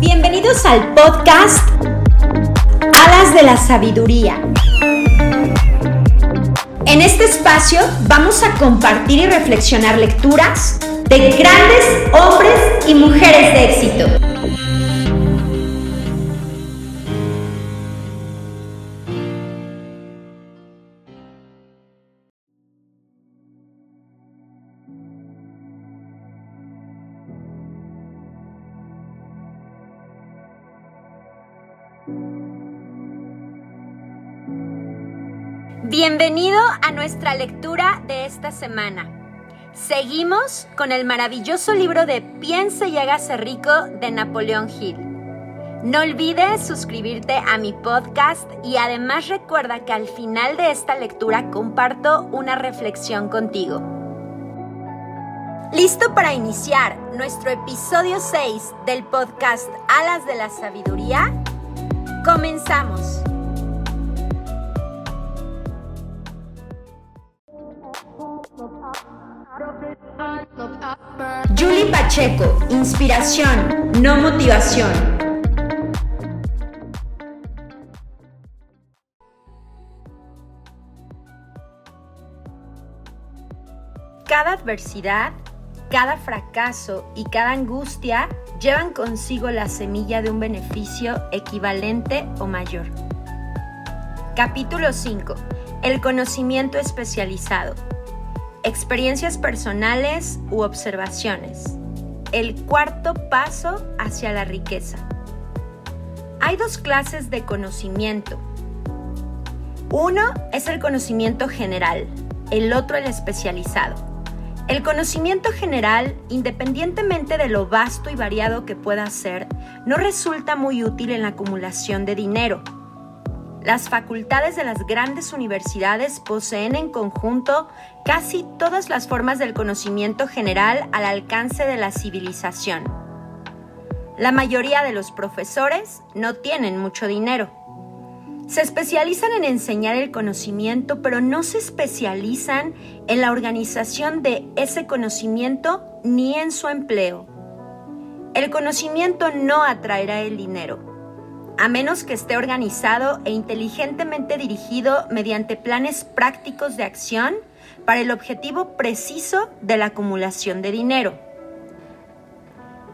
Bienvenidos al podcast Alas de la Sabiduría. En este espacio vamos a compartir y reflexionar lecturas de grandes hombres y mujeres de éxito. Bienvenido a nuestra lectura de esta semana. Seguimos con el maravilloso libro de Piense y hágase rico de Napoleón Hill. No olvides suscribirte a mi podcast y además recuerda que al final de esta lectura comparto una reflexión contigo. ¿Listo para iniciar nuestro episodio 6 del podcast Alas de la Sabiduría? Comenzamos. Julie Pacheco, inspiración, no motivación. Cada adversidad, cada fracaso y cada angustia llevan consigo la semilla de un beneficio equivalente o mayor. Capítulo 5. El conocimiento especializado. Experiencias personales u observaciones. El cuarto paso hacia la riqueza. Hay dos clases de conocimiento. Uno es el conocimiento general, el otro el especializado. El conocimiento general, independientemente de lo vasto y variado que pueda ser, no resulta muy útil en la acumulación de dinero las facultades de las grandes universidades poseen en conjunto casi todas las formas del conocimiento general al alcance de la civilización. La mayoría de los profesores no tienen mucho dinero. Se especializan en enseñar el conocimiento, pero no se especializan en la organización de ese conocimiento ni en su empleo. El conocimiento no atraerá el dinero a menos que esté organizado e inteligentemente dirigido mediante planes prácticos de acción para el objetivo preciso de la acumulación de dinero.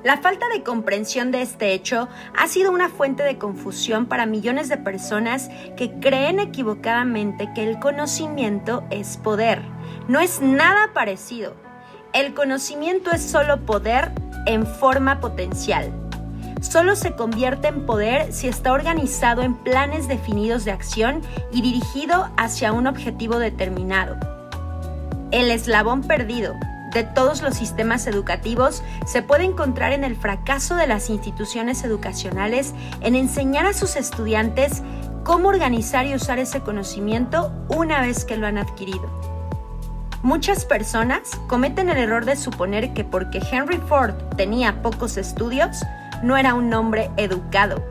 La falta de comprensión de este hecho ha sido una fuente de confusión para millones de personas que creen equivocadamente que el conocimiento es poder. No es nada parecido. El conocimiento es solo poder en forma potencial solo se convierte en poder si está organizado en planes definidos de acción y dirigido hacia un objetivo determinado. El eslabón perdido de todos los sistemas educativos se puede encontrar en el fracaso de las instituciones educacionales en enseñar a sus estudiantes cómo organizar y usar ese conocimiento una vez que lo han adquirido. Muchas personas cometen el error de suponer que porque Henry Ford tenía pocos estudios, no era un hombre educado.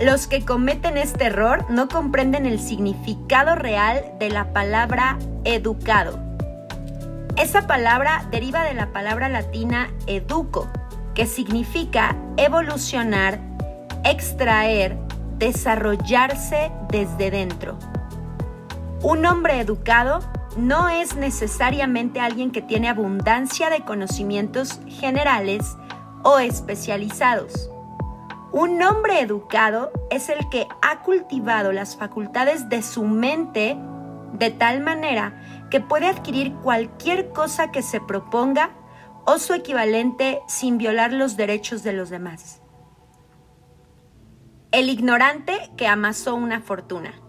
Los que cometen este error no comprenden el significado real de la palabra educado. Esa palabra deriva de la palabra latina educo, que significa evolucionar, extraer, desarrollarse desde dentro. Un hombre educado no es necesariamente alguien que tiene abundancia de conocimientos generales o especializados. Un hombre educado es el que ha cultivado las facultades de su mente de tal manera que puede adquirir cualquier cosa que se proponga o su equivalente sin violar los derechos de los demás. El ignorante que amasó una fortuna.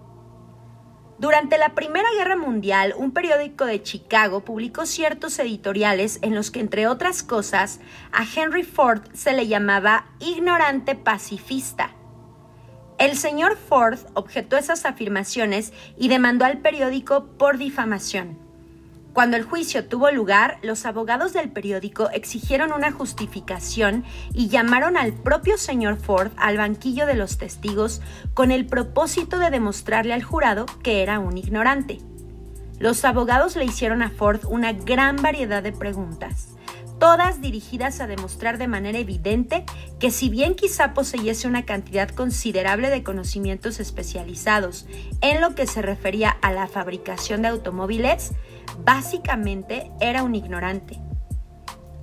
Durante la Primera Guerra Mundial, un periódico de Chicago publicó ciertos editoriales en los que, entre otras cosas, a Henry Ford se le llamaba ignorante pacifista. El señor Ford objetó esas afirmaciones y demandó al periódico por difamación. Cuando el juicio tuvo lugar, los abogados del periódico exigieron una justificación y llamaron al propio señor Ford al banquillo de los testigos con el propósito de demostrarle al jurado que era un ignorante. Los abogados le hicieron a Ford una gran variedad de preguntas, todas dirigidas a demostrar de manera evidente que si bien quizá poseyese una cantidad considerable de conocimientos especializados en lo que se refería a la fabricación de automóviles, básicamente era un ignorante.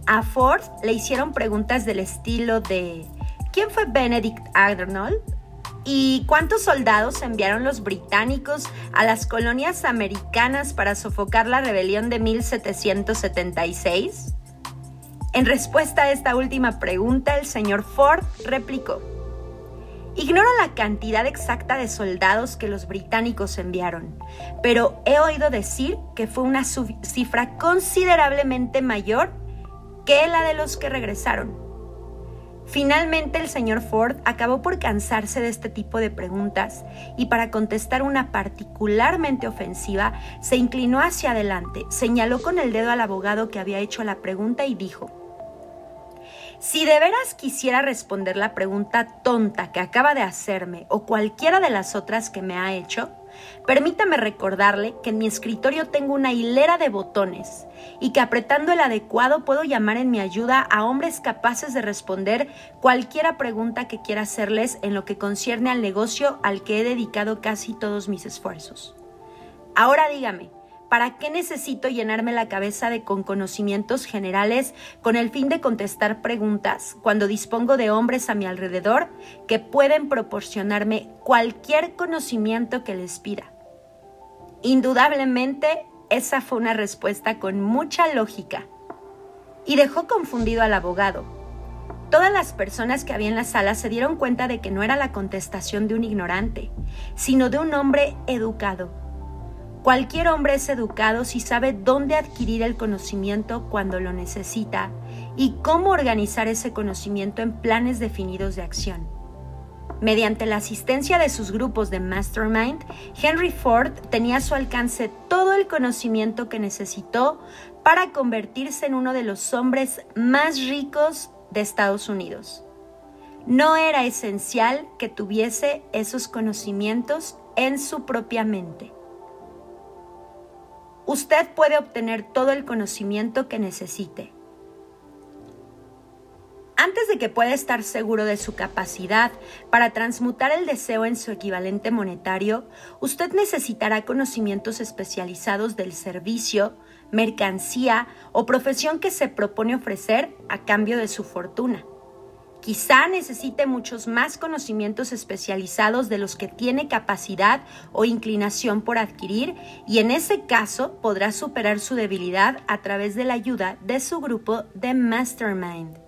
A Ford le hicieron preguntas del estilo de ¿quién fue Benedict Arnold? ¿Y cuántos soldados enviaron los británicos a las colonias americanas para sofocar la rebelión de 1776? En respuesta a esta última pregunta, el señor Ford replicó, Ignoro la cantidad exacta de soldados que los británicos enviaron, pero he oído decir que fue una cifra considerablemente mayor que la de los que regresaron. Finalmente el señor Ford acabó por cansarse de este tipo de preguntas y para contestar una particularmente ofensiva se inclinó hacia adelante, señaló con el dedo al abogado que había hecho la pregunta y dijo, si de veras quisiera responder la pregunta tonta que acaba de hacerme o cualquiera de las otras que me ha hecho, permítame recordarle que en mi escritorio tengo una hilera de botones y que apretando el adecuado puedo llamar en mi ayuda a hombres capaces de responder cualquiera pregunta que quiera hacerles en lo que concierne al negocio al que he dedicado casi todos mis esfuerzos. Ahora dígame, ¿Para qué necesito llenarme la cabeza de con conocimientos generales con el fin de contestar preguntas cuando dispongo de hombres a mi alrededor que pueden proporcionarme cualquier conocimiento que les pida? Indudablemente, esa fue una respuesta con mucha lógica y dejó confundido al abogado. Todas las personas que había en la sala se dieron cuenta de que no era la contestación de un ignorante, sino de un hombre educado Cualquier hombre es educado si sabe dónde adquirir el conocimiento cuando lo necesita y cómo organizar ese conocimiento en planes definidos de acción. Mediante la asistencia de sus grupos de Mastermind, Henry Ford tenía a su alcance todo el conocimiento que necesitó para convertirse en uno de los hombres más ricos de Estados Unidos. No era esencial que tuviese esos conocimientos en su propia mente usted puede obtener todo el conocimiento que necesite. Antes de que pueda estar seguro de su capacidad para transmutar el deseo en su equivalente monetario, usted necesitará conocimientos especializados del servicio, mercancía o profesión que se propone ofrecer a cambio de su fortuna. Quizá necesite muchos más conocimientos especializados de los que tiene capacidad o inclinación por adquirir y en ese caso podrá superar su debilidad a través de la ayuda de su grupo de Mastermind.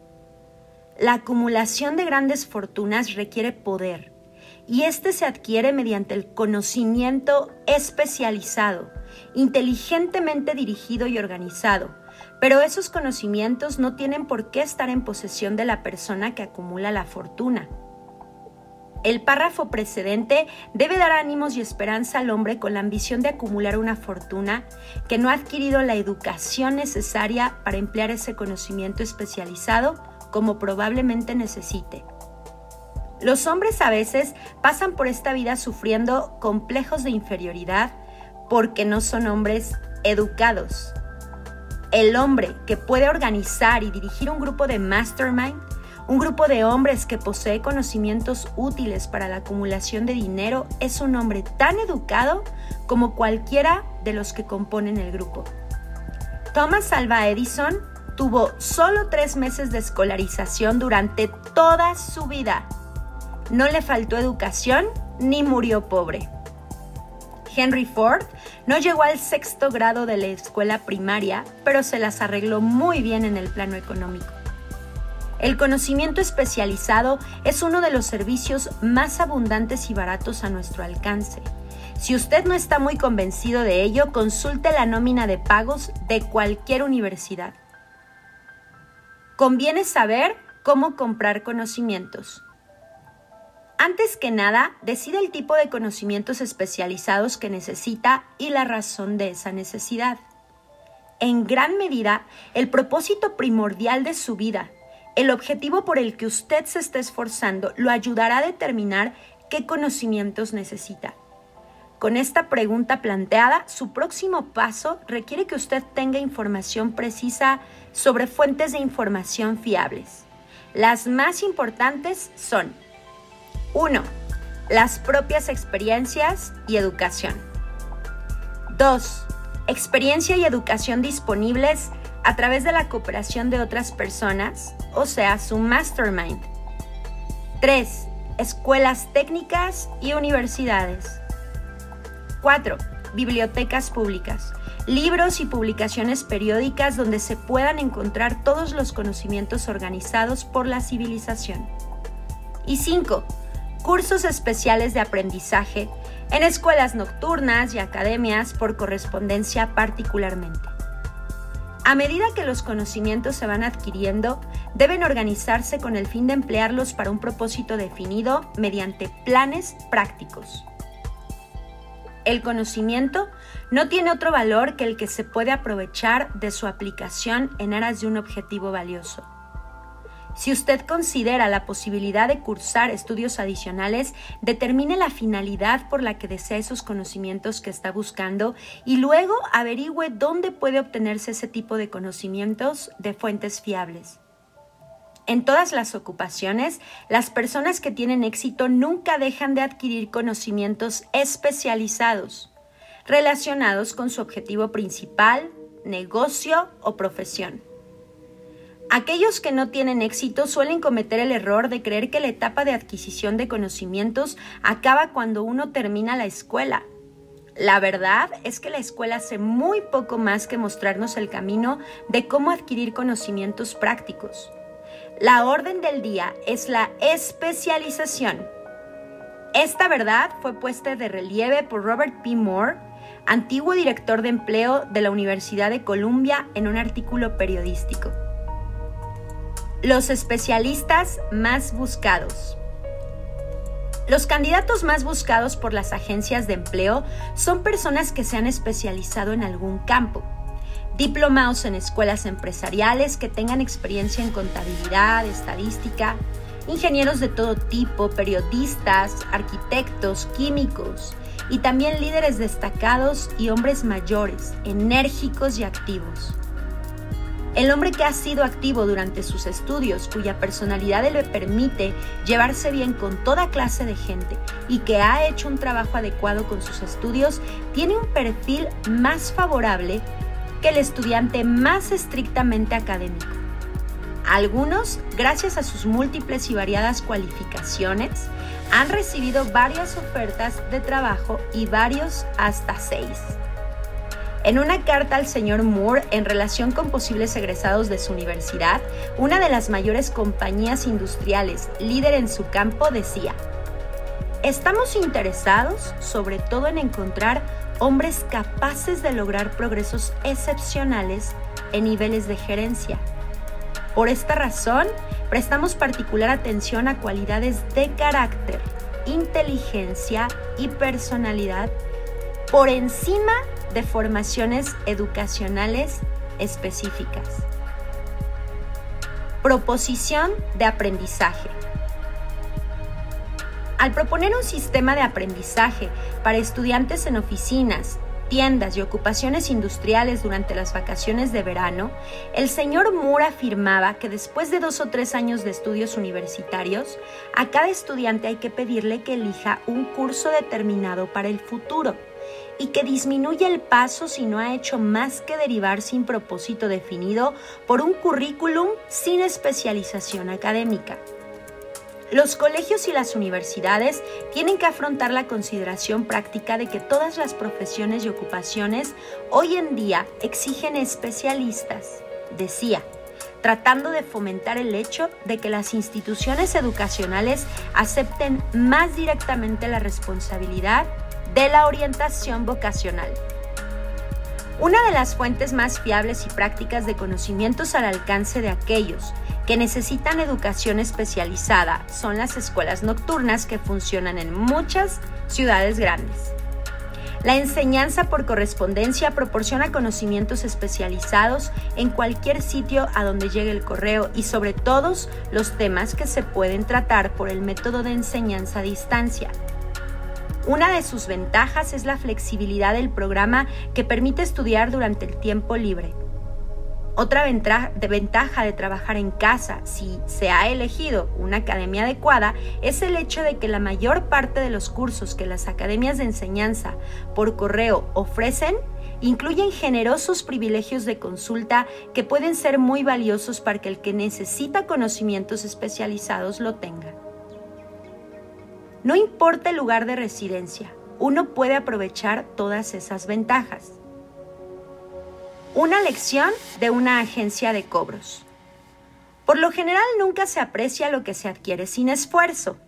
La acumulación de grandes fortunas requiere poder y este se adquiere mediante el conocimiento especializado, inteligentemente dirigido y organizado pero esos conocimientos no tienen por qué estar en posesión de la persona que acumula la fortuna. El párrafo precedente debe dar ánimos y esperanza al hombre con la ambición de acumular una fortuna que no ha adquirido la educación necesaria para emplear ese conocimiento especializado como probablemente necesite. Los hombres a veces pasan por esta vida sufriendo complejos de inferioridad porque no son hombres educados el hombre que puede organizar y dirigir un grupo de mastermind, un grupo de hombres que posee conocimientos útiles para la acumulación de dinero, es un hombre tan educado como cualquiera de los que componen el grupo. Thomas Alva Edison tuvo solo tres meses de escolarización durante toda su vida. No le faltó educación ni murió pobre. Henry Ford no llegó al sexto grado de la escuela primaria, pero se las arregló muy bien en el plano económico. El conocimiento especializado es uno de los servicios más abundantes y baratos a nuestro alcance. Si usted no está muy convencido de ello, consulte la nómina de pagos de cualquier universidad. Conviene saber cómo comprar conocimientos. Antes que nada, decida el tipo de conocimientos especializados que necesita y la razón de esa necesidad. en gran medida, el propósito primordial de su vida. El objetivo por el que usted se está esforzando lo ayudará a determinar qué conocimientos necesita. Con esta pregunta planteada, su próximo paso requiere que usted tenga información precisa sobre fuentes de información fiables. Las más importantes son 1. Las propias experiencias y educación. 2. Experiencia y educación disponibles a través de la cooperación de otras personas, o sea, su mastermind. 3. Escuelas técnicas y universidades. 4. Bibliotecas públicas. Libros y publicaciones periódicas donde se puedan encontrar todos los conocimientos organizados por la civilización. Y 5. Cursos especiales de aprendizaje en escuelas nocturnas y academias por correspondencia particularmente. A medida que los conocimientos se van adquiriendo, deben organizarse con el fin de emplearlos para un propósito definido mediante planes prácticos. El conocimiento no tiene otro valor que el que se puede aprovechar de su aplicación en aras de un objetivo valioso. Si usted considera la posibilidad de cursar estudios adicionales, determine la finalidad por la que desea esos conocimientos que está buscando y luego averigüe dónde puede obtenerse ese tipo de conocimientos de fuentes fiables. En todas las ocupaciones, las personas que tienen éxito nunca dejan de adquirir conocimientos especializados relacionados con su objetivo principal, negocio o profesión. Aquellos que no tienen éxito suelen cometer el error de creer que la etapa de adquisición de conocimientos acaba cuando uno termina la escuela. La verdad es que la escuela hace muy poco más que mostrarnos el camino de cómo adquirir conocimientos prácticos. La orden del día es la especialización. Esta verdad fue puesta de relieve por Robert P. Moore, antiguo director de empleo de la Universidad de Columbia, en un artículo periodístico. Los especialistas más buscados. Los candidatos más buscados por las agencias de empleo son personas que se han especializado en algún campo diplomados en escuelas empresariales que tengan experiencia en contabilidad, estadística, ingenieros de todo tipo, periodistas, arquitectos, químicos y también líderes destacados y hombres mayores, enérgicos y activos. El hombre que ha sido activo durante sus estudios, cuya personalidad le permite llevarse bien con toda clase de gente y que ha hecho un trabajo adecuado con sus estudios, tiene un perfil más favorable el estudiante más estrictamente académico. Algunos, gracias a sus múltiples y variadas cualificaciones, han recibido varias ofertas de trabajo y varios hasta seis. En una carta al señor Moore en relación con posibles egresados de su universidad, una de las mayores compañías industriales líder en su campo decía, Estamos interesados sobre todo en encontrar hombres capaces de lograr progresos excepcionales en niveles de gerencia. Por esta razón, prestamos particular atención a cualidades de carácter, inteligencia y personalidad por encima de formaciones educacionales específicas. Proposición de aprendizaje. Al proponer un sistema de aprendizaje para estudiantes en oficinas, tiendas y ocupaciones industriales durante las vacaciones de verano, el señor Moore afirmaba que después de dos o tres años de estudios universitarios, a cada estudiante hay que pedirle que elija un curso determinado para el futuro y que disminuya el paso si no ha hecho más que derivar sin propósito definido por un currículum sin especialización académica. Los colegios y las universidades tienen que afrontar la consideración práctica de que todas las profesiones y ocupaciones hoy en día exigen especialistas, decía, tratando de fomentar el hecho de que las instituciones educacionales acepten más directamente la responsabilidad de la orientación vocacional. Una de las fuentes más fiables y prácticas de conocimientos al alcance de aquellos que necesitan educación especializada son las escuelas nocturnas que funcionan en muchas ciudades grandes. La enseñanza por correspondencia proporciona conocimientos especializados en cualquier sitio a donde llegue el correo y sobre todos los temas que se pueden tratar por el método de enseñanza a distancia. Una de sus ventajas es la flexibilidad del programa que permite estudiar durante el tiempo libre. Otra ventaja de trabajar en casa, si se ha elegido una academia adecuada, es el hecho de que la mayor parte de los cursos que las academias de enseñanza por correo ofrecen incluyen generosos privilegios de consulta que pueden ser muy valiosos para que el que necesita conocimientos especializados lo tenga. No importa el lugar de residencia, uno puede aprovechar todas esas ventajas. Una lección de una agencia de cobros. Por lo general nunca se aprecia lo que se adquiere sin esfuerzo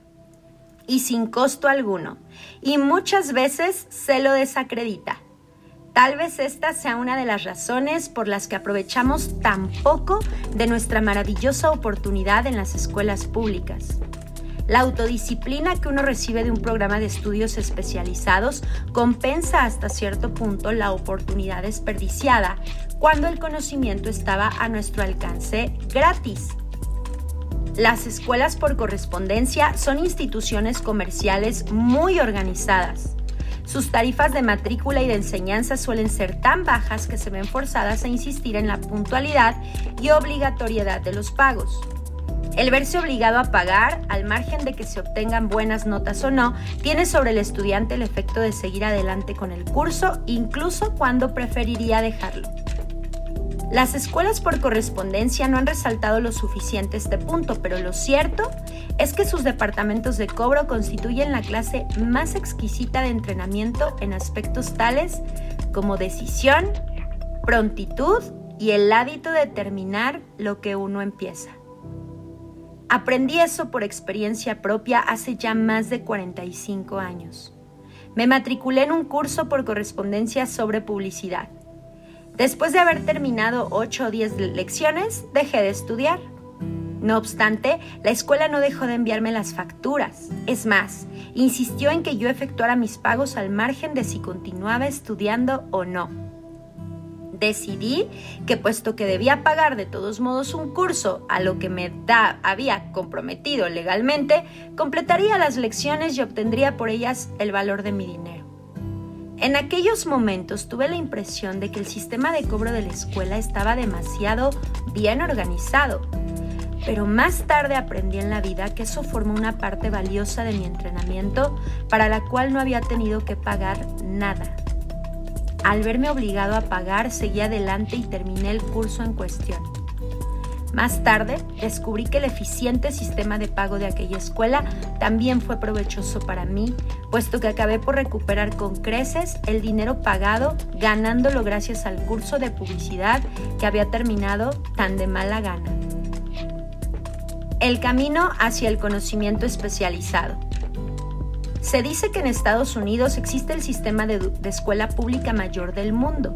y sin costo alguno, y muchas veces se lo desacredita. Tal vez esta sea una de las razones por las que aprovechamos tan poco de nuestra maravillosa oportunidad en las escuelas públicas. La autodisciplina que uno recibe de un programa de estudios especializados compensa hasta cierto punto la oportunidad desperdiciada cuando el conocimiento estaba a nuestro alcance gratis. Las escuelas por correspondencia son instituciones comerciales muy organizadas. Sus tarifas de matrícula y de enseñanza suelen ser tan bajas que se ven forzadas a insistir en la puntualidad y obligatoriedad de los pagos. El verse obligado a pagar, al margen de que se obtengan buenas notas o no, tiene sobre el estudiante el efecto de seguir adelante con el curso, incluso cuando preferiría dejarlo. Las escuelas por correspondencia no han resaltado lo suficiente este punto, pero lo cierto es que sus departamentos de cobro constituyen la clase más exquisita de entrenamiento en aspectos tales como decisión, prontitud y el hábito de terminar lo que uno empieza. Aprendí eso por experiencia propia hace ya más de 45 años. Me matriculé en un curso por correspondencia sobre publicidad. Después de haber terminado 8 o 10 lecciones, dejé de estudiar. No obstante, la escuela no dejó de enviarme las facturas. Es más, insistió en que yo efectuara mis pagos al margen de si continuaba estudiando o no decidí que puesto que debía pagar de todos modos un curso a lo que me da, había comprometido legalmente, completaría las lecciones y obtendría por ellas el valor de mi dinero. En aquellos momentos tuve la impresión de que el sistema de cobro de la escuela estaba demasiado bien organizado, pero más tarde aprendí en la vida que eso formó una parte valiosa de mi entrenamiento para la cual no había tenido que pagar nada. Al verme obligado a pagar, seguí adelante y terminé el curso en cuestión. Más tarde, descubrí que el eficiente sistema de pago de aquella escuela también fue provechoso para mí, puesto que acabé por recuperar con creces el dinero pagado, ganándolo gracias al curso de publicidad que había terminado tan de mala gana. El camino hacia el conocimiento especializado. Se dice que en Estados Unidos existe el sistema de, escuela pública mayor del mundo.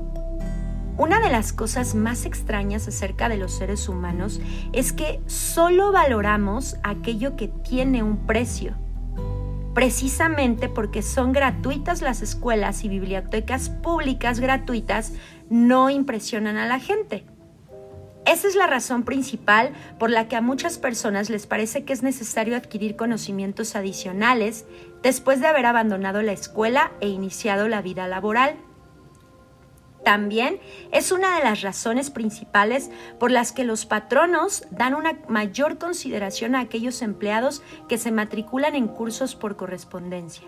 Una de las cosas más extrañas acerca de los seres humanos es que solo valoramos aquello que tiene un precio. Precisamente porque son gratuitas las escuelas y bibliotecas públicas gratuitas no impresionan a la gente. Esa es la razón principal por la que a muchas personas les parece que es necesario adquirir conocimientos adicionales después de haber abandonado la escuela e iniciado la vida laboral. También es una de las razones principales por las que los patronos dan una mayor consideración a aquellos empleados que se matriculan en cursos por correspondencia.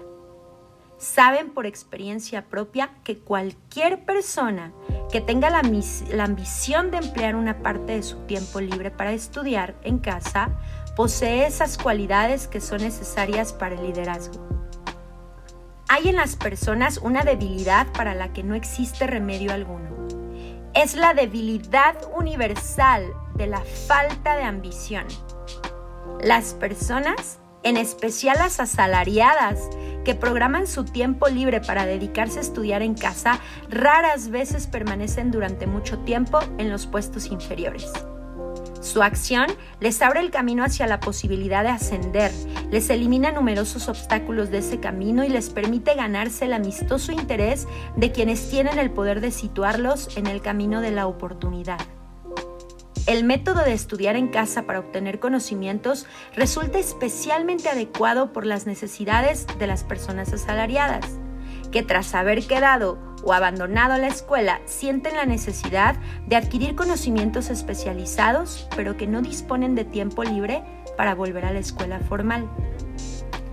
Saben por experiencia propia que cualquier persona que tenga la, ambición de emplear una parte de su tiempo libre para estudiar en casa posee esas cualidades que son necesarias para el liderazgo. Hay en las personas una debilidad para la que no existe remedio alguno. Es la debilidad universal de la falta de ambición. Las personas, en especial las asalariadas, que programan su tiempo libre para dedicarse a estudiar en casa, raras veces permanecen durante mucho tiempo en los puestos inferiores. Su acción les abre el camino hacia la posibilidad de ascender, les elimina numerosos obstáculos de ese camino y les permite ganarse el amistoso interés de quienes tienen el poder de situarlos en el camino de la oportunidad. El método de estudiar en casa para obtener conocimientos resulta especialmente adecuado por las necesidades de las personas asalariadas, que tras haber quedado o abandonado la escuela sienten la necesidad de adquirir conocimientos especializados, pero que no disponen de tiempo libre para volver a la escuela formal.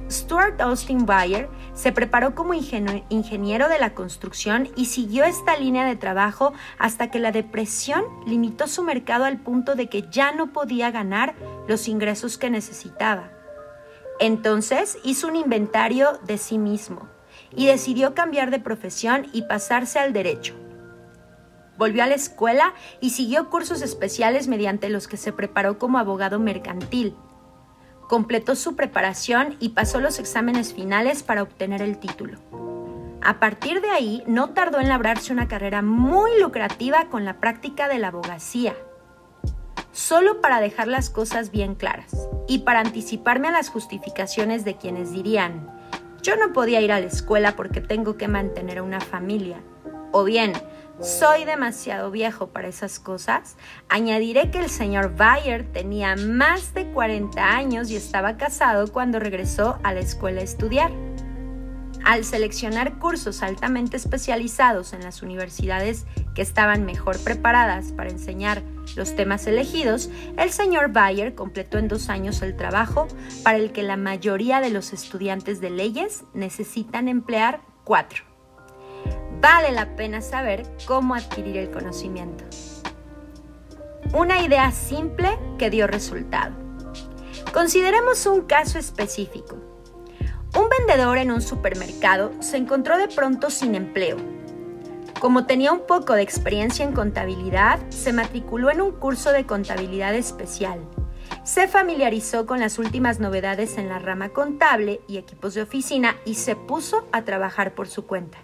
Stuart Austin Bayer se preparó como ingeniero de la construcción y siguió esta línea de trabajo hasta que la depresión limitó su mercado al punto de que ya no podía ganar los ingresos que necesitaba. Entonces hizo un inventario de sí mismo y decidió cambiar de profesión y pasarse al derecho. Volvió a la escuela y siguió cursos especiales mediante los que se preparó como abogado mercantil completó su preparación y pasó los exámenes finales para obtener el título. A partir de ahí, no tardó en labrarse una carrera muy lucrativa con la práctica de la abogacía. Solo para dejar las cosas bien claras y para anticiparme a las justificaciones de quienes dirían, yo no podía ir a la escuela porque tengo que mantener una familia, o bien, soy demasiado viejo para esas cosas, añadiré que el señor Bayer tenía más de 40 años y estaba casado cuando regresó a la escuela a estudiar. Al seleccionar cursos altamente especializados en las universidades que estaban mejor preparadas para enseñar los temas elegidos, el señor Bayer completó en dos años el trabajo para el que la mayoría de los estudiantes de leyes necesitan emplear cuatro vale la pena saber cómo adquirir el conocimiento. Una idea simple que dio resultado. Consideremos un caso específico. Un vendedor en un supermercado se encontró de pronto sin empleo. Como tenía un poco de experiencia en contabilidad, se matriculó en un curso de contabilidad especial. Se familiarizó con las últimas novedades en la rama contable y equipos de oficina y se puso a trabajar por su cuenta.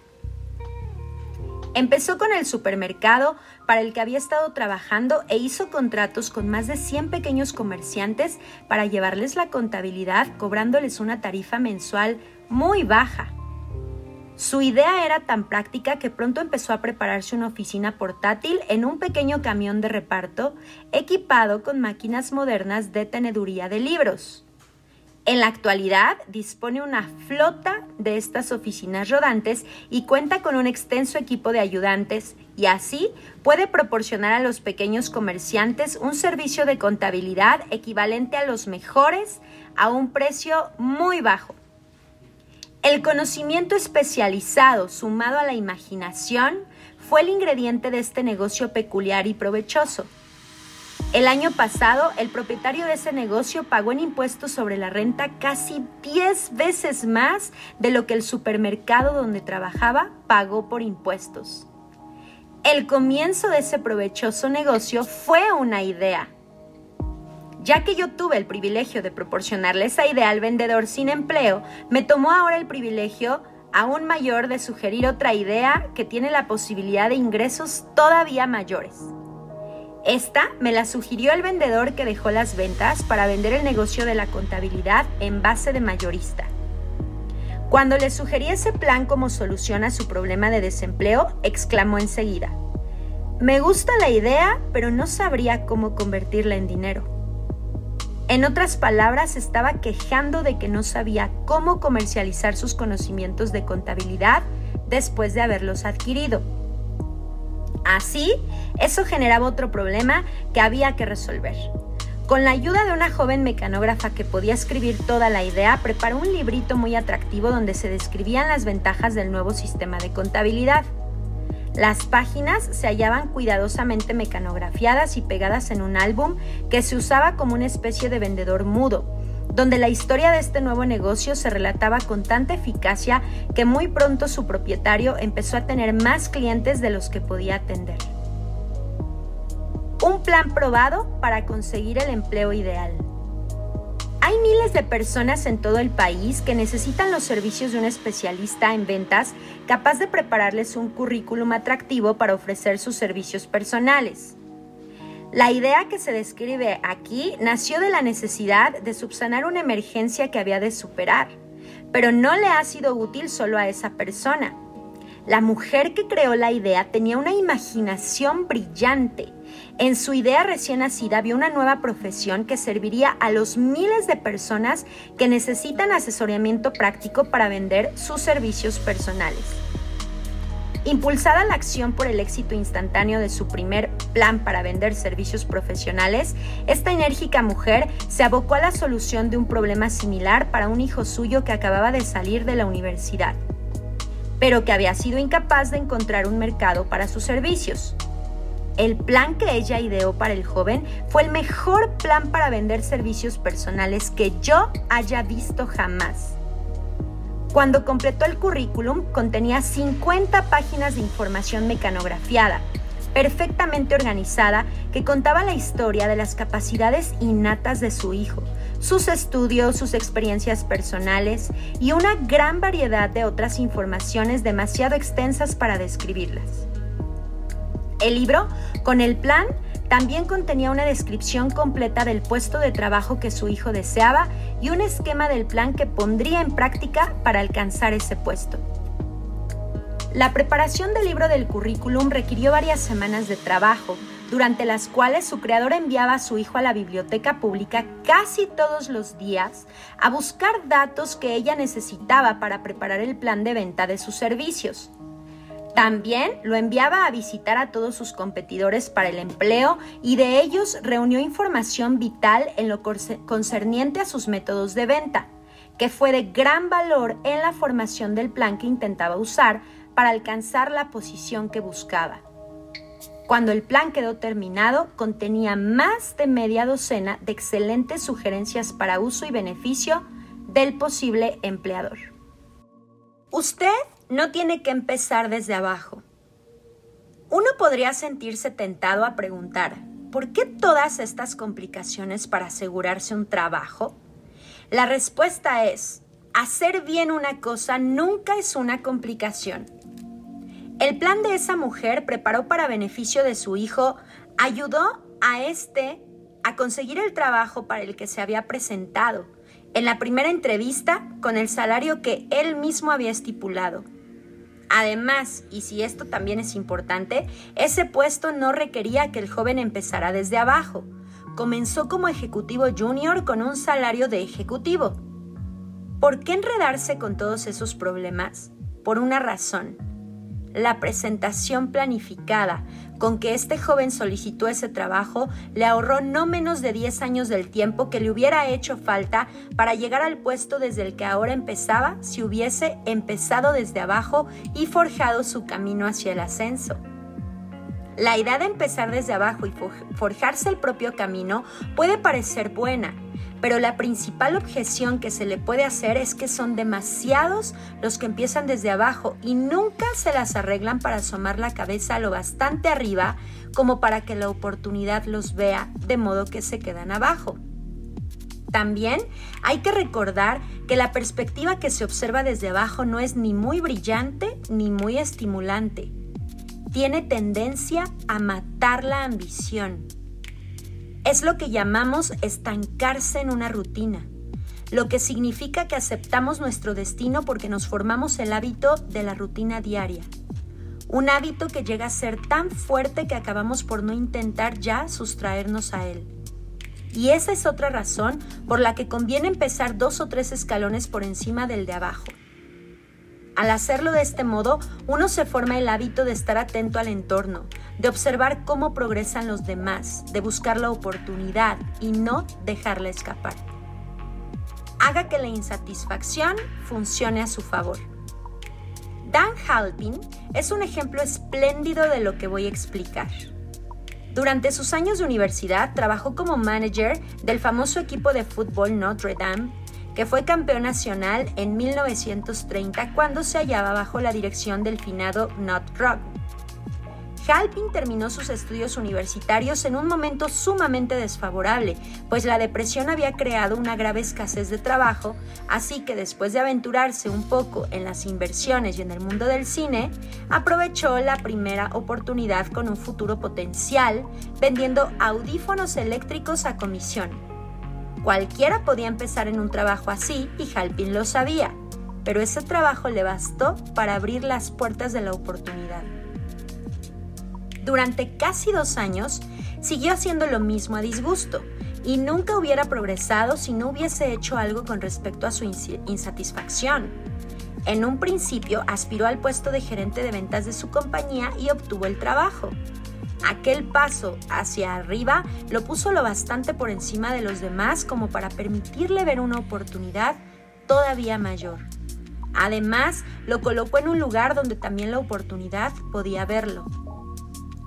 Empezó con el supermercado para el que había estado trabajando e hizo contratos con más de 100 pequeños comerciantes para llevarles la contabilidad cobrándoles una tarifa mensual muy baja. Su idea era tan práctica que pronto empezó a prepararse una oficina portátil en un pequeño camión de reparto equipado con máquinas modernas de teneduría de libros. En la actualidad dispone una flota de estas oficinas rodantes y cuenta con un extenso equipo de ayudantes y así puede proporcionar a los pequeños comerciantes un servicio de contabilidad equivalente a los mejores a un precio muy bajo. El conocimiento especializado sumado a la imaginación fue el ingrediente de este negocio peculiar y provechoso. El año pasado, el propietario de ese negocio pagó en impuestos sobre la renta casi 10 veces más de lo que el supermercado donde trabajaba pagó por impuestos. El comienzo de ese provechoso negocio fue una idea. Ya que yo tuve el privilegio de proporcionarle esa idea al vendedor sin empleo, me tomó ahora el privilegio aún mayor de sugerir otra idea que tiene la posibilidad de ingresos todavía mayores. Esta me la sugirió el vendedor que dejó las ventas para vender el negocio de la contabilidad en base de mayorista. Cuando le sugerí ese plan como solución a su problema de desempleo, exclamó enseguida, me gusta la idea, pero no sabría cómo convertirla en dinero. En otras palabras, estaba quejando de que no sabía cómo comercializar sus conocimientos de contabilidad después de haberlos adquirido. Así, eso generaba otro problema que había que resolver. Con la ayuda de una joven mecanógrafa que podía escribir toda la idea, preparó un librito muy atractivo donde se describían las ventajas del nuevo sistema de contabilidad. Las páginas se hallaban cuidadosamente mecanografiadas y pegadas en un álbum que se usaba como una especie de vendedor mudo, donde la historia de este nuevo negocio se relataba con tanta eficacia que muy pronto su propietario empezó a tener más clientes de los que podía atender. Un plan probado para conseguir el empleo ideal. Hay miles de personas en todo el país que necesitan los servicios de un especialista en ventas capaz de prepararles un currículum atractivo para ofrecer sus servicios personales. La idea que se describe aquí nació de la necesidad de subsanar una emergencia que había de superar, pero no le ha sido útil solo a esa persona. La mujer que creó la idea tenía una imaginación brillante. En su idea recién nacida vio una nueva profesión que serviría a los miles de personas que necesitan asesoramiento práctico para vender sus servicios personales. Impulsada la acción por el éxito instantáneo de su primer plan para vender servicios profesionales, esta enérgica mujer se abocó a la solución de un problema similar para un hijo suyo que acababa de salir de la universidad, pero que había sido incapaz de encontrar un mercado para sus servicios. El plan que ella ideó para el joven fue el mejor plan para vender servicios personales que yo haya visto jamás. Cuando completó el currículum, contenía 50 páginas de información mecanografiada, perfectamente organizada, que contaba la historia de las capacidades innatas de su hijo, sus estudios, sus experiencias personales y una gran variedad de otras informaciones demasiado extensas para describirlas. El libro, con el plan, también contenía una descripción completa del puesto de trabajo que su hijo deseaba y un esquema del plan que pondría en práctica para alcanzar ese puesto. La preparación del libro del currículum requirió varias semanas de trabajo, durante las cuales su creador enviaba a su hijo a la biblioteca pública casi todos los días a buscar datos que ella necesitaba para preparar el plan de venta de sus servicios. También lo enviaba a visitar a todos sus competidores para el empleo y de ellos reunió información vital en lo concerniente a sus métodos de venta, que fue de gran valor en la formación del plan que intentaba usar para alcanzar la posición que buscaba. Cuando el plan quedó terminado, contenía más de media docena de excelentes sugerencias para uso y beneficio del posible empleador. Usted no tiene que empezar desde abajo. Uno podría sentirse tentado a preguntar, ¿por qué todas estas complicaciones para asegurarse un trabajo? La respuesta es, hacer bien una cosa nunca es una complicación. El plan de esa mujer preparó para beneficio de su hijo, ayudó a este a conseguir el trabajo para el que se había presentado, en la primera entrevista con el salario que él mismo había estipulado. Además, y si esto también es importante, ese puesto no requería que el joven empezara desde abajo. Comenzó como ejecutivo junior con un salario de ejecutivo. ¿Por qué enredarse con todos esos problemas? Por una razón la presentación planificada con que este joven solicitó ese trabajo le ahorró no menos de 10 años del tiempo que le hubiera hecho falta para llegar al puesto desde el que ahora empezaba si hubiese empezado desde abajo y forjado su camino hacia el ascenso. La idea de empezar desde abajo y forjarse el propio camino puede parecer buena, pero la principal objeción que se le puede hacer es que son demasiados los que empiezan desde abajo y nunca se las arreglan para asomar la cabeza lo bastante arriba como para que la oportunidad los vea de modo que se quedan abajo. También hay que recordar que la perspectiva que se observa desde abajo no es ni muy brillante ni muy estimulante. Tiene tendencia a matar la ambición es lo que llamamos estancarse en una rutina, lo que significa que aceptamos nuestro destino porque nos formamos el hábito de la rutina diaria. Un hábito que llega a ser tan fuerte que acabamos por no intentar ya sustraernos a él. Y esa es otra razón por la que conviene empezar dos o tres escalones por encima del de abajo. Al hacerlo de este modo, uno se forma el hábito de estar atento al entorno, de observar cómo progresan los demás, de buscar la oportunidad y no dejarla escapar. Haga que la insatisfacción funcione a su favor. Dan Halpin es un ejemplo espléndido de lo que voy a explicar. Durante sus años de universidad trabajó como manager del famoso equipo de fútbol Notre Dame que fue campeón nacional en 1930 cuando se hallaba bajo la dirección del finado Not Rock. Halpin terminó sus estudios universitarios en un momento sumamente desfavorable, pues la depresión había creado una grave escasez de trabajo, así que después de aventurarse un poco en las inversiones y en el mundo del cine, aprovechó la primera oportunidad con un futuro potencial vendiendo audífonos eléctricos a comisión. Cualquiera podía empezar en un trabajo así y Halpin lo sabía, pero ese trabajo le bastó para abrir las puertas de la oportunidad. Durante casi dos años siguió haciendo lo mismo a disgusto y nunca hubiera progresado si no hubiese hecho algo con respecto a su insatisfacción. En un principio aspiró al puesto de gerente de ventas de su compañía y obtuvo el trabajo. Aquel paso hacia arriba lo puso lo bastante por encima de los demás como para permitirle ver una oportunidad todavía mayor. Además, lo colocó en un lugar donde también la oportunidad podía verlo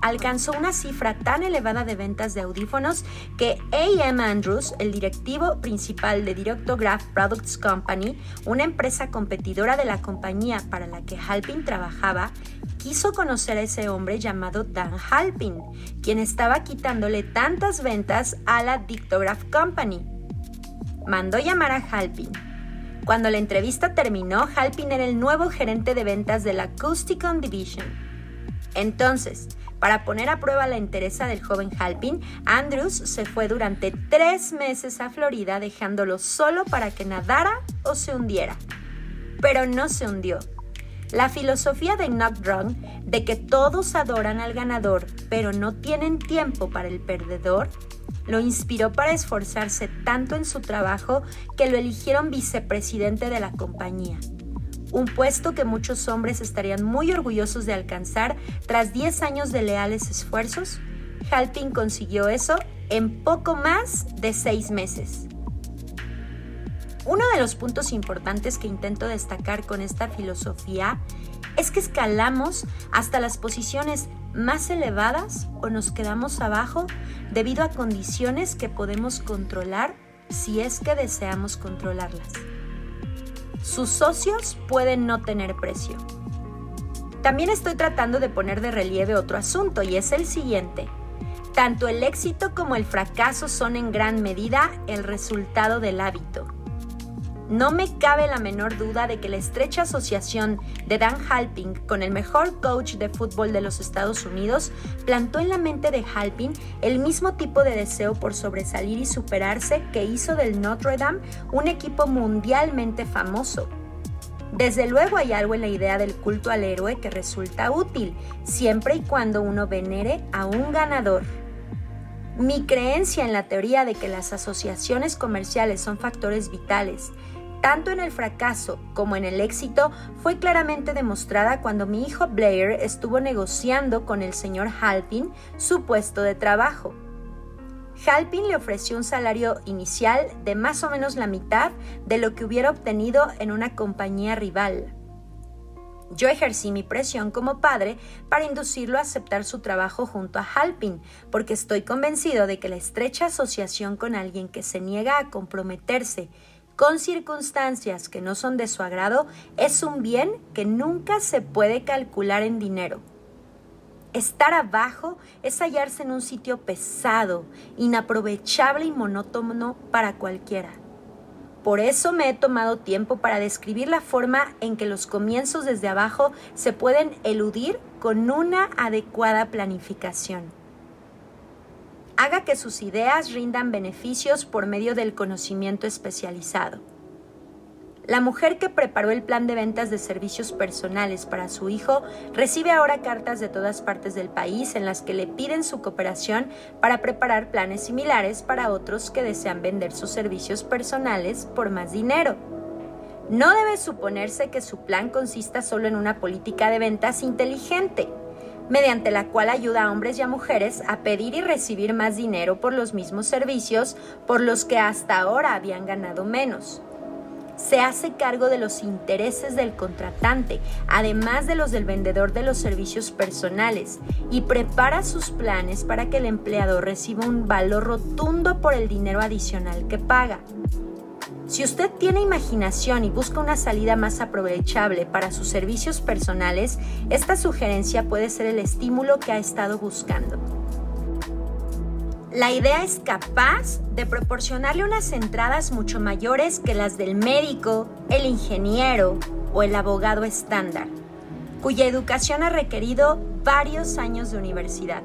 alcanzó una cifra tan elevada de ventas de audífonos que A.M. Andrews, el directivo principal de Directograph Products Company, una empresa competidora de la compañía para la que Halpin trabajaba, quiso conocer a ese hombre llamado Dan Halpin, quien estaba quitándole tantas ventas a la Dictograph Company. Mandó llamar a Halpin. Cuando la entrevista terminó, Halpin era el nuevo gerente de ventas de la Acousticon Division. Entonces, para poner a prueba la entereza del joven Halpin, Andrews se fue durante tres meses a Florida dejándolo solo para que nadara o se hundiera. Pero no se hundió. La filosofía de Knock de que todos adoran al ganador pero no tienen tiempo para el perdedor lo inspiró para esforzarse tanto en su trabajo que lo eligieron vicepresidente de la compañía un puesto que muchos hombres estarían muy orgullosos de alcanzar tras 10 años de leales esfuerzos, Halpin consiguió eso en poco más de 6 meses. Uno de los puntos importantes que intento destacar con esta filosofía es que escalamos hasta las posiciones más elevadas o nos quedamos abajo debido a condiciones que podemos controlar si es que deseamos controlarlas sus socios pueden no tener precio. También estoy tratando de poner de relieve otro asunto y es el siguiente. Tanto el éxito como el fracaso son en gran medida el resultado del hábito. No me cabe la menor duda de que la estrecha asociación de Dan Halpin con el mejor coach de fútbol de los Estados Unidos plantó en la mente de Halpin el mismo tipo de deseo por sobresalir y superarse que hizo del Notre Dame un equipo mundialmente famoso. Desde luego hay algo en la idea del culto al héroe que resulta útil, siempre y cuando uno venere a un ganador. Mi creencia en la teoría de que las asociaciones comerciales son factores vitales tanto en el fracaso como en el éxito, fue claramente demostrada cuando mi hijo Blair estuvo negociando con el señor Halpin su puesto de trabajo. Halpin le ofreció un salario inicial de más o menos la mitad de lo que hubiera obtenido en una compañía rival. Yo ejercí mi presión como padre para inducirlo a aceptar su trabajo junto a Halpin, porque estoy convencido de que la estrecha asociación con alguien que se niega a comprometerse con circunstancias que no son de su agrado es un bien que nunca se puede calcular en dinero. Estar abajo es hallarse en un sitio pesado, inaprovechable y monótono para cualquiera. Por eso me he tomado tiempo para describir la forma en que los comienzos desde abajo se pueden eludir con una adecuada planificación haga que sus ideas rindan beneficios por medio del conocimiento especializado. La mujer que preparó el plan de ventas de servicios personales para su hijo recibe ahora cartas de todas partes del país en las que le piden su cooperación para preparar planes similares para otros que desean vender sus servicios personales por más dinero. No debe suponerse que su plan consista solo en una política de ventas inteligente mediante la cual ayuda a hombres y a mujeres a pedir y recibir más dinero por los mismos servicios por los que hasta ahora habían ganado menos. Se hace cargo de los intereses del contratante, además de los del vendedor de los servicios personales, y prepara sus planes para que el empleado reciba un valor rotundo por el dinero adicional que paga. Si usted tiene imaginación y busca una salida más aprovechable para sus servicios personales, esta sugerencia puede ser el estímulo que ha estado buscando. La idea es capaz de proporcionarle unas entradas mucho mayores que las del médico, el ingeniero o el abogado estándar, cuya educación ha requerido varios años de universidad.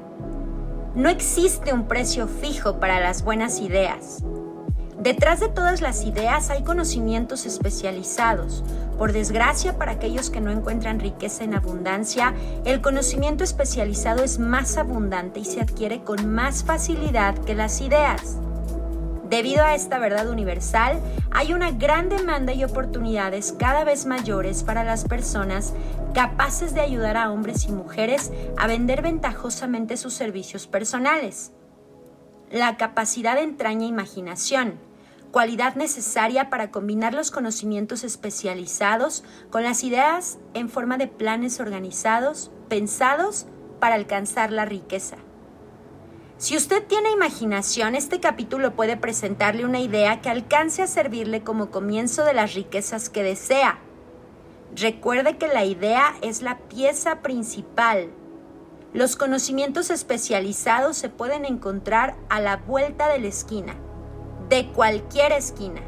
No existe un precio fijo para las buenas ideas. Detrás de todas las ideas hay conocimientos especializados. Por desgracia, para aquellos que no encuentran riqueza en abundancia, el conocimiento especializado es más abundante y se adquiere con más facilidad que las ideas. Debido a esta verdad universal, hay una gran demanda y oportunidades cada vez mayores para las personas capaces de ayudar a hombres y mujeres a vender ventajosamente sus servicios personales. La capacidad entraña imaginación, cualidad necesaria para combinar los conocimientos especializados con las ideas en forma de planes organizados, pensados para alcanzar la riqueza. Si usted tiene imaginación, este capítulo puede presentarle una idea que alcance a servirle como comienzo de las riquezas que desea. Recuerde que la idea es la pieza principal. Los conocimientos especializados se pueden encontrar a la vuelta de la esquina de cualquier esquina.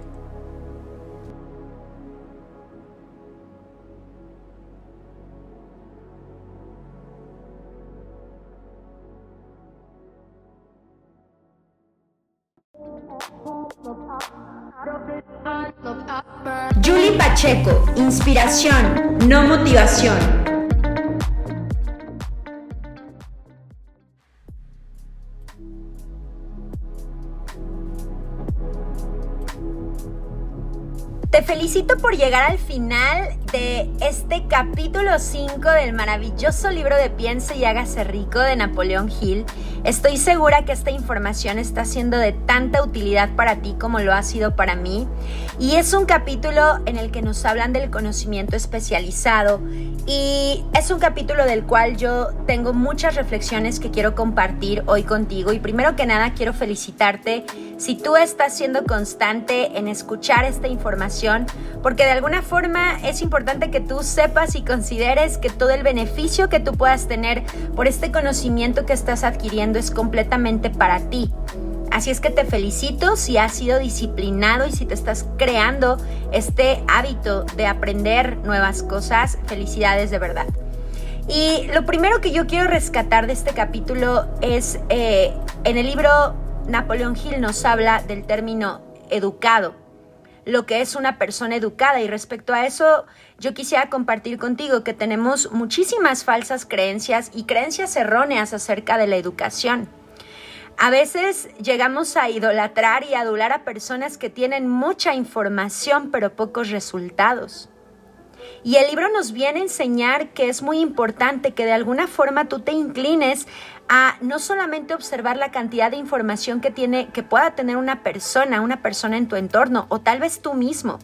Julie Pacheco, inspiración, no motivación. Te felicito por llegar al final de este capítulo 5 del maravilloso libro de Piense y hágase rico de Napoleón Hill. Estoy segura que esta información está siendo de tanta utilidad para ti como lo ha sido para mí. Y es un capítulo en el que nos hablan del conocimiento especializado y es un capítulo del cual yo tengo muchas reflexiones que quiero compartir hoy contigo. Y primero que nada quiero felicitarte si tú estás siendo constante en escuchar esta información, porque de alguna forma es importante que tú sepas y consideres que todo el beneficio que tú puedas tener por este conocimiento que estás adquiriendo es completamente para ti. Así es que te felicito si has sido disciplinado y si te estás creando este hábito de aprender nuevas cosas. Felicidades de verdad. Y lo primero que yo quiero rescatar de este capítulo es eh, en el libro Napoleón Hill nos habla del término educado, lo que es una persona educada. Y respecto a eso, yo quisiera compartir contigo que tenemos muchísimas falsas creencias y creencias erróneas acerca de la educación. A veces llegamos a idolatrar y adular a personas que tienen mucha información pero pocos resultados. Y el libro nos viene a enseñar que es muy importante que de alguna forma tú te inclines a no solamente observar la cantidad de información que tiene que pueda tener una persona, una persona en tu entorno o tal vez tú mismo.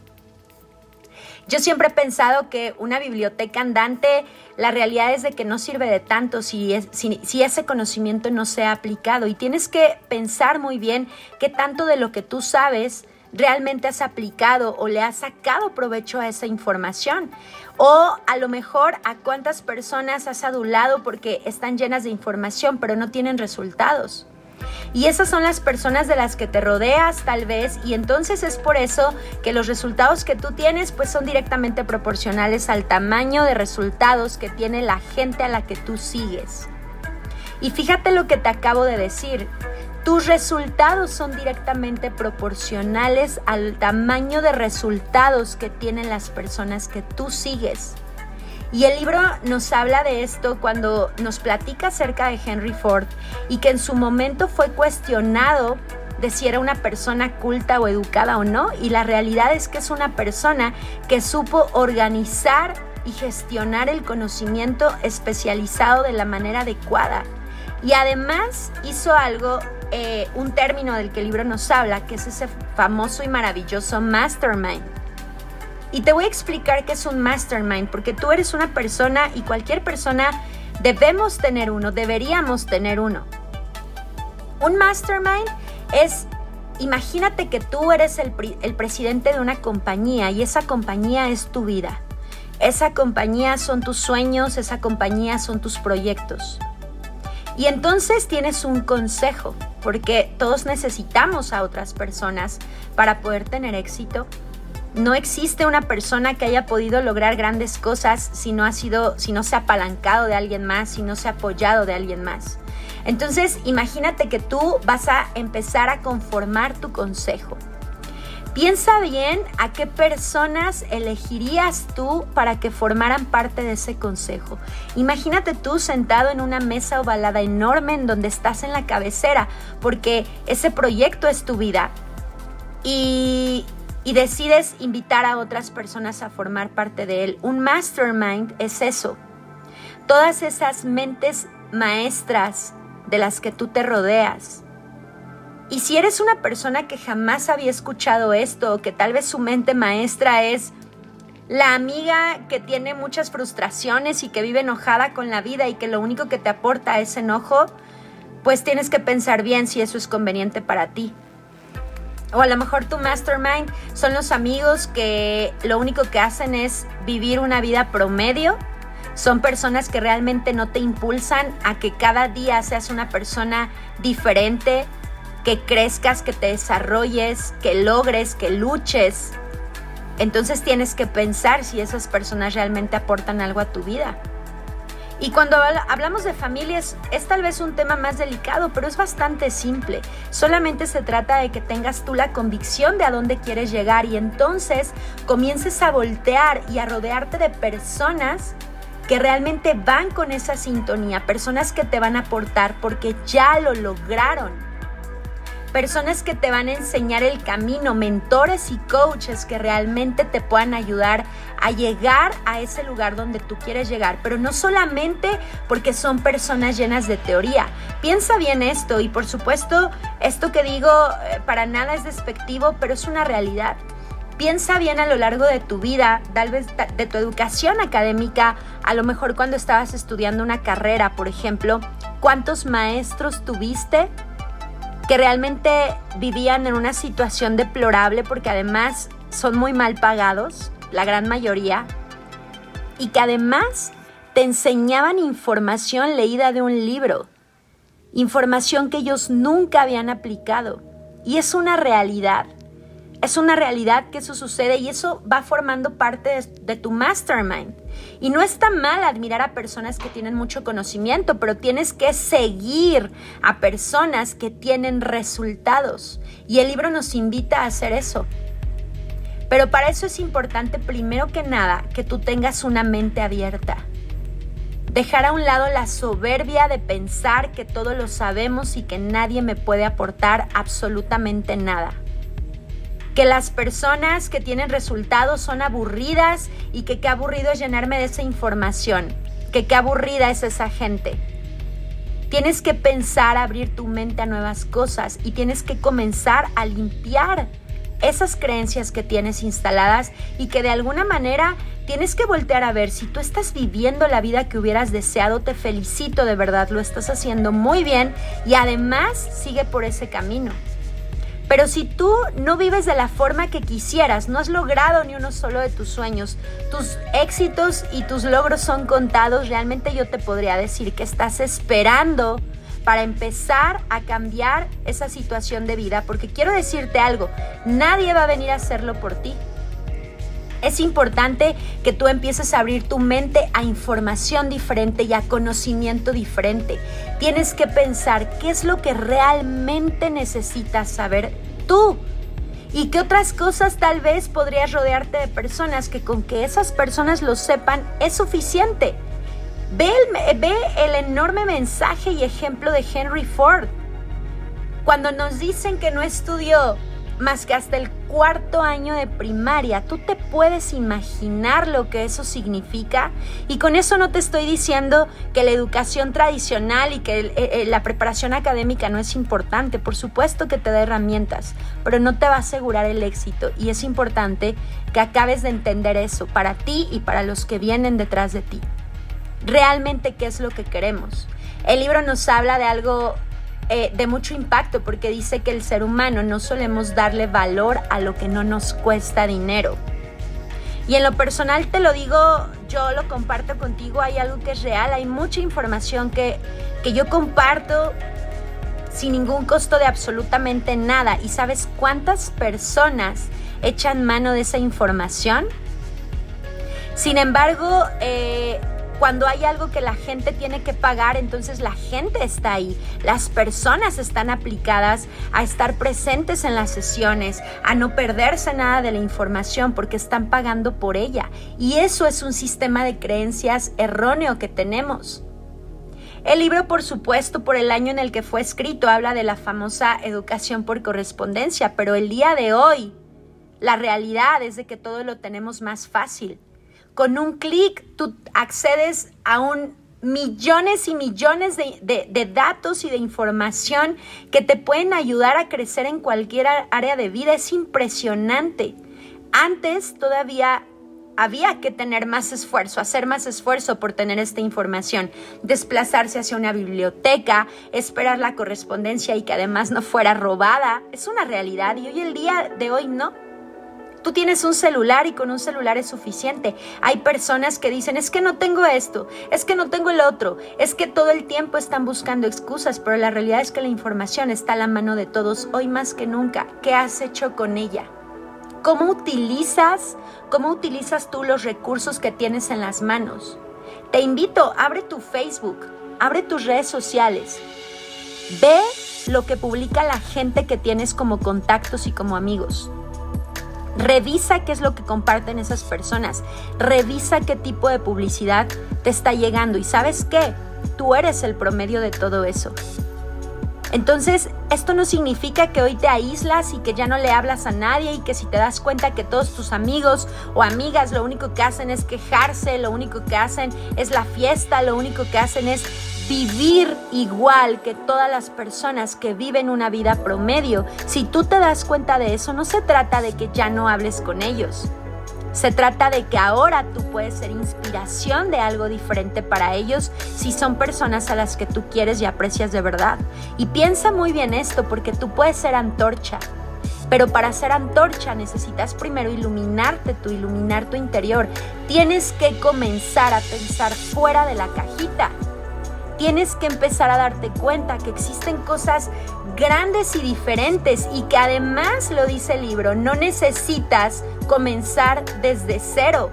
Yo siempre he pensado que una biblioteca andante, la realidad es de que no sirve de tanto si, si, si, ese conocimiento no se ha aplicado y tienes que pensar muy bien qué tanto de lo que tú sabes realmente has aplicado o le has sacado provecho a esa información. O a lo mejor a cuántas personas has adulado porque están llenas de información pero no tienen resultados. Y esas son las personas de las que te rodeas tal vez y entonces es por eso que los resultados que tú tienes pues son directamente proporcionales al tamaño de resultados que tiene la gente a la que tú sigues. Y fíjate lo que te acabo de decir, tus resultados son directamente proporcionales al tamaño de resultados que tienen las personas que tú sigues. Y el libro nos habla de esto cuando nos platica acerca de Henry Ford y que en su momento fue cuestionado de si era una persona culta o educada o no. Y la realidad es que es una persona que supo organizar y gestionar el conocimiento especializado de la manera adecuada. Y además hizo algo eh, un término del que el libro nos habla, que es ese famoso y maravilloso mastermind. Y te voy a explicar qué es un mastermind, porque tú eres una persona y cualquier persona debemos tener uno, deberíamos tener uno. Un mastermind es imagínate que tú eres el, el presidente de una compañía y esa compañía es tu vida. Esa compañía son tus sueños, esa compañía son tus proyectos. Y entonces tienes un consejo, porque todos necesitamos a otras personas para poder tener éxito. No existe una persona que haya podido lograr grandes cosas si no ha sido, si no se ha apalancado de alguien más, si no se ha apoyado de alguien más. Entonces, imagínate que tú vas a empezar a conformar tu consejo. Piensa bien a qué personas elegirías tú para que formaran parte de ese consejo. Imagínate tú sentado en una mesa ovalada enorme en donde estás en la cabecera, porque ese proyecto es tu vida. Y, y decides invitar a otras personas a formar parte de él. Un mastermind es eso. Todas esas mentes maestras de las que tú te rodeas y si eres una persona que jamás había escuchado esto, o que tal vez su mente maestra es la amiga que tiene muchas frustraciones y que vive enojada con la vida y que lo único que te aporta es enojo, pues tienes que pensar bien si eso es conveniente para ti. O a lo mejor tu mastermind son los amigos que lo único que hacen es vivir una vida promedio. Son personas que realmente no te impulsan a que cada día seas una persona diferente, que crezcas, que te desarrolles, que logres, que luches. Entonces tienes que pensar si esas personas realmente aportan algo a tu vida. Y cuando hablamos de familias es tal vez un tema más delicado, pero es bastante simple. Solamente se trata de que tengas tú la convicción de a dónde quieres llegar y entonces comiences a voltear y a rodearte de personas que realmente van con esa sintonía, personas que te van a aportar porque ya lo lograron personas que te van a enseñar el camino, mentores y coaches que realmente te puedan ayudar a llegar a ese lugar donde tú quieres llegar, pero no solamente porque son personas llenas de teoría. Piensa bien esto y por supuesto esto que digo eh, para nada es despectivo, pero es una realidad. Piensa bien a lo largo de tu vida, tal vez de tu educación académica, a lo mejor cuando estabas estudiando una carrera, por ejemplo, cuántos maestros tuviste que realmente vivían en una situación deplorable porque además son muy mal pagados, la gran mayoría, y que además te enseñaban información leída de un libro, información que ellos nunca habían aplicado. Y es una realidad. Es una realidad que eso sucede y eso va formando parte de, tu mastermind. Y no está mal admirar a personas que tienen mucho conocimiento, pero tienes que seguir a personas que tienen resultados. Y el libro nos invita a hacer eso. Pero para eso es importante, primero que nada, que tú tengas una mente abierta. Dejar a un lado la soberbia de pensar que todo lo sabemos y que nadie me puede aportar absolutamente nada que las personas que tienen resultados son aburridas y que qué aburrido es llenarme de esa información, que qué aburrida es esa gente. Tienes que pensar, abrir tu mente a nuevas cosas y tienes que comenzar a limpiar esas creencias que tienes instaladas y que de alguna manera tienes que voltear a ver si tú estás viviendo la vida que hubieras deseado, te felicito de verdad, lo estás haciendo muy bien y además sigue por ese camino. Pero si tú no vives de la forma que quisieras, no has logrado ni uno solo de tus sueños, tus éxitos y tus logros son contados, realmente yo te podría decir que estás esperando para empezar a cambiar esa situación de vida, porque quiero decirte algo, nadie va a venir a hacerlo por ti. Es importante que tú empieces a abrir tu mente a información diferente y a conocimiento diferente. Tienes que pensar qué es lo que realmente necesitas saber tú. Y qué otras cosas tal vez podrías rodearte de personas que con que esas personas lo sepan es suficiente. Ve el, ve el enorme mensaje y ejemplo de Henry Ford. Cuando nos dicen que no estudió más que hasta el cuarto año de primaria. Tú te puedes imaginar lo que eso significa. Y con eso no te estoy diciendo que la educación tradicional y que eh, eh, la preparación académica no es importante. Por supuesto que te da herramientas, pero no te va a asegurar el éxito. Y es importante que acabes de entender eso para ti y para los que vienen detrás de ti. Realmente, ¿qué es lo que queremos? El libro nos habla de algo eh, de mucho impacto porque dice que el ser humano no solemos darle valor a lo que no nos cuesta dinero. Y en lo personal te lo digo, yo lo comparto contigo, hay algo que es real, hay mucha información que, que yo comparto sin ningún costo de absolutamente nada. ¿Y sabes cuántas personas echan mano de esa información? Sin embargo, eh, cuando hay algo que la gente tiene que pagar, entonces la gente está ahí. Las personas están aplicadas a estar presentes en las sesiones, a no perderse nada de la información porque están pagando por ella. Y eso es un sistema de creencias erróneo que tenemos. El libro, por supuesto, por el año en el que fue escrito, habla de la famosa educación por correspondencia, pero el día de hoy, la realidad es de que todo lo tenemos más fácil. Con un clic tú accedes a un millones y millones de, datos y de información que te pueden ayudar a crecer en cualquier área de vida. Es impresionante. Antes todavía había que tener más esfuerzo, hacer más esfuerzo por tener esta información, desplazarse hacia una biblioteca, esperar la correspondencia y que además no fuera robada. Es una realidad y hoy el día de hoy no. Tú tienes un celular y con un celular es suficiente. Hay personas que dicen, es que no tengo esto, es que no tengo el otro, es que todo el tiempo están buscando excusas, pero la realidad es que la información está a la mano de todos hoy más que nunca. ¿Qué has hecho con ella? ¿Cómo utilizas, cómo utilizas tú los recursos que tienes en las manos? Te invito, abre tu Facebook, abre tus redes sociales. Ve lo que publica la gente que tienes como contactos y como amigos. Revisa qué es lo que comparten esas personas. Revisa qué tipo de publicidad te está llegando. Y sabes qué? Tú eres el promedio de todo eso. Entonces, esto no significa que hoy te aíslas y que ya no le hablas a nadie y que si te das cuenta que todos tus amigos o amigas lo único que hacen es quejarse, lo único que hacen es la fiesta, lo único que hacen es vivir igual que todas las personas que viven una vida promedio. Si tú te das cuenta de eso, no se trata de que ya no hables con ellos. Se trata de que ahora tú puedes ser inspiración de algo diferente para ellos si son personas a las que tú quieres y aprecias de verdad. Y piensa muy bien esto porque tú puedes ser antorcha. Pero para ser antorcha necesitas primero iluminarte tu, iluminar tu interior. Tienes que comenzar a pensar fuera de la cajita tienes que empezar a darte cuenta que existen cosas grandes y diferentes y que además, lo dice el libro, no necesitas comenzar desde cero.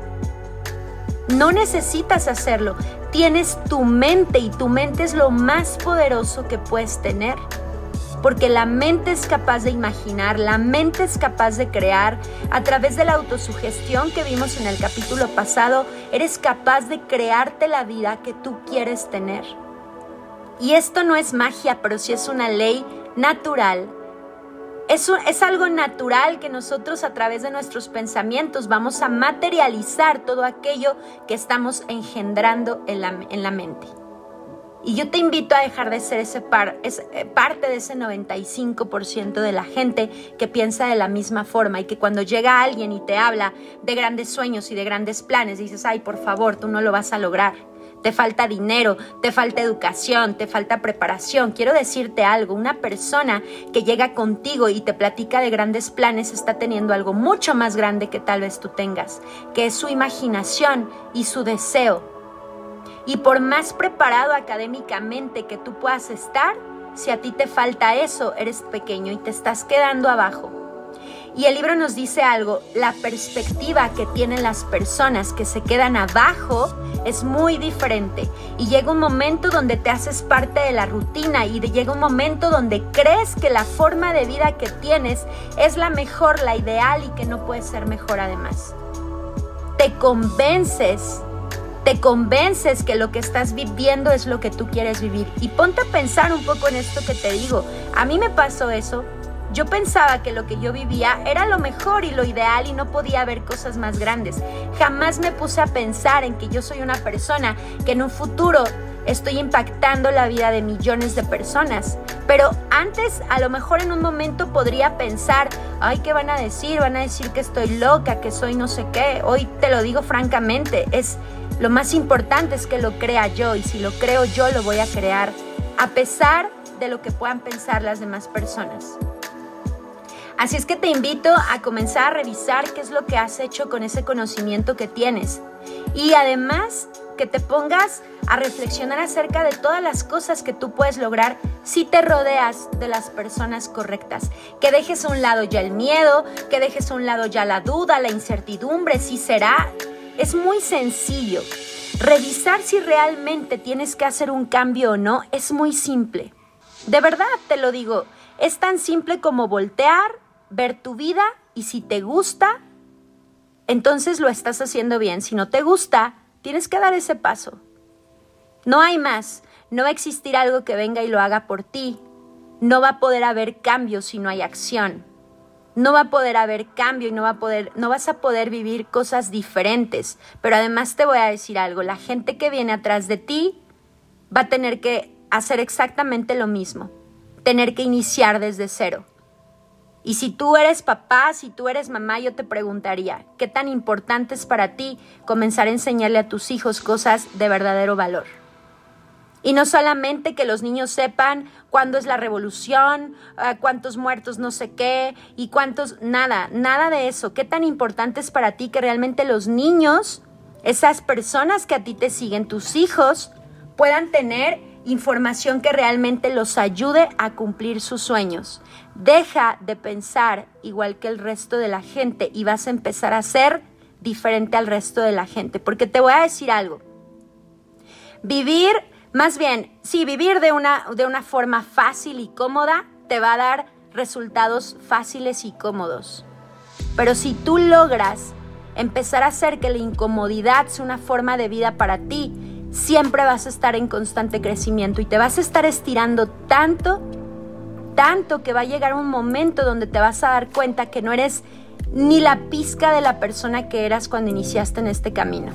No necesitas hacerlo. Tienes tu mente y tu mente es lo más poderoso que puedes tener. Porque la mente es capaz de imaginar, la mente es capaz de crear. A través de la autosugestión que vimos en el capítulo pasado, eres capaz de crearte la vida que tú quieres tener. Y esto no es magia, pero sí es una ley natural. Es, es, algo natural que nosotros a través de nuestros pensamientos vamos a materializar todo aquello que estamos engendrando en la, en la mente. Y yo te invito a dejar de ser ese par, es, eh, parte de ese 95% de la gente que piensa de la misma forma y que cuando llega alguien y te habla de grandes sueños y de grandes planes, dices, ay, por favor, tú no lo vas a lograr te falta dinero, te falta educación, te falta preparación. Quiero decirte algo, una persona que llega contigo y te platica de grandes planes está teniendo algo mucho más grande que tal vez tú tengas, que es su imaginación y su deseo. Y por más preparado académicamente que tú puedas estar, si a ti te falta eso, eres pequeño y te estás quedando abajo. Y el libro nos dice algo, la perspectiva que tienen las personas que se quedan abajo es muy diferente. Y llega un momento donde te haces parte de la rutina y llega un momento donde crees que la forma de vida que tienes es la mejor, la ideal y que no puede ser mejor además. Te convences te convences que lo que estás viviendo es lo que tú quieres vivir. Y ponte a pensar un poco en esto que te digo. A mí me pasó eso yo pensaba que lo que yo vivía era lo mejor y lo ideal y no podía haber cosas más grandes. Jamás me puse a pensar en que yo soy una persona que en un futuro estoy impactando la vida de millones de personas. Pero antes, a lo mejor en un momento podría pensar, ay, ¿qué van a decir? Van a decir que estoy loca, que soy no sé qué. Hoy te lo digo francamente, es lo más importante es que lo crea yo y si lo creo yo lo voy a crear. A pesar de lo que puedan pensar las demás personas. Así es que te invito a comenzar a revisar qué es lo que has hecho con ese conocimiento que tienes. Y además que te pongas a reflexionar acerca de todas las cosas que tú puedes lograr si te rodeas de las personas correctas. Que dejes a un lado ya el miedo, que dejes a un lado ya la duda, la incertidumbre, si será. Es muy sencillo. Revisar si realmente tienes que hacer un cambio o no es muy simple. De verdad te lo digo, es tan simple como voltear, ver tu vida y si te gusta, entonces lo estás haciendo bien. Si no te gusta, tienes que dar ese paso. No hay más. No va a existir algo que venga y lo haga por ti. No va a poder haber cambio si no hay acción. No va a poder haber cambio y no va a poder no vas a poder vivir cosas diferentes, pero además te voy a decir algo, la gente que viene atrás de ti va a tener que hacer exactamente lo mismo, tener que iniciar desde cero. Y si tú eres papá, si tú eres mamá, yo te preguntaría, ¿qué tan importante es para ti comenzar a enseñarle a tus hijos cosas de verdadero valor? Y no solamente que los niños sepan cuándo es la revolución, ah, cuántos muertos no sé qué y cuántos, nada, nada de eso. ¿Qué tan importante es para ti que realmente los niños, esas personas que a ti te siguen, tus hijos, puedan tener información que realmente los ayude a cumplir sus sueños. Deja de pensar igual que el resto de la gente y vas a empezar a ser diferente al resto de la gente. Porque te voy a decir algo. Vivir, más bien, sí, vivir de una, de una forma fácil y cómoda te va a dar resultados fáciles y cómodos. Pero si tú logras empezar a hacer que la incomodidad sea una forma de vida para ti, siempre vas a estar en constante crecimiento y te vas a estar estirando tanto, tanto que va a llegar un momento donde te vas a dar cuenta que no eres ni la pizca de la persona que eras cuando iniciaste en este camino.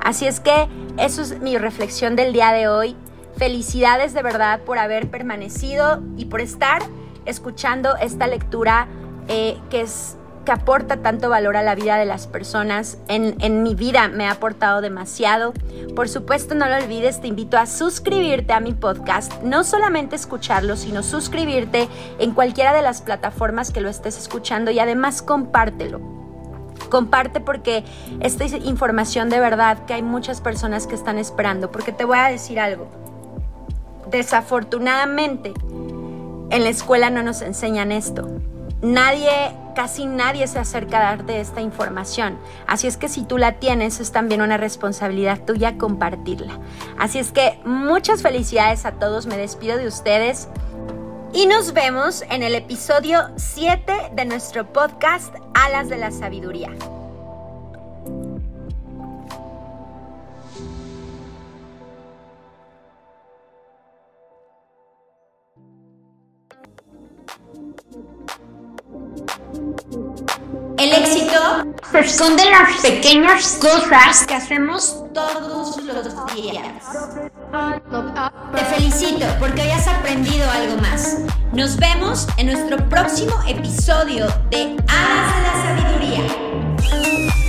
Así es que eso es mi reflexión del día de hoy. Felicidades de verdad por haber permanecido y por estar escuchando esta lectura eh, que es que aporta tanto valor a la vida de las personas. En, mi vida me ha aportado demasiado. Por supuesto, no lo olvides, te invito a suscribirte a mi podcast. No solamente escucharlo, sino suscribirte en cualquiera de las plataformas que lo estés escuchando y además compártelo. Comparte porque esta es información de verdad que hay muchas personas que están esperando. Porque te voy a decir algo. Desafortunadamente, en la escuela no nos enseñan esto nadie, casi nadie se acerca a darte esta información. Así es que si tú la tienes, es también una responsabilidad tuya compartirla. Así es que muchas felicidades a todos, me despido de ustedes. Y nos vemos en el episodio 7 de nuestro podcast Alas de la Sabiduría. Éxito se esconde en las pequeñas cosas que hacemos todos los días. Te felicito porque hoy has aprendido algo más. Nos vemos en nuestro próximo episodio de Alas de la Sabiduría.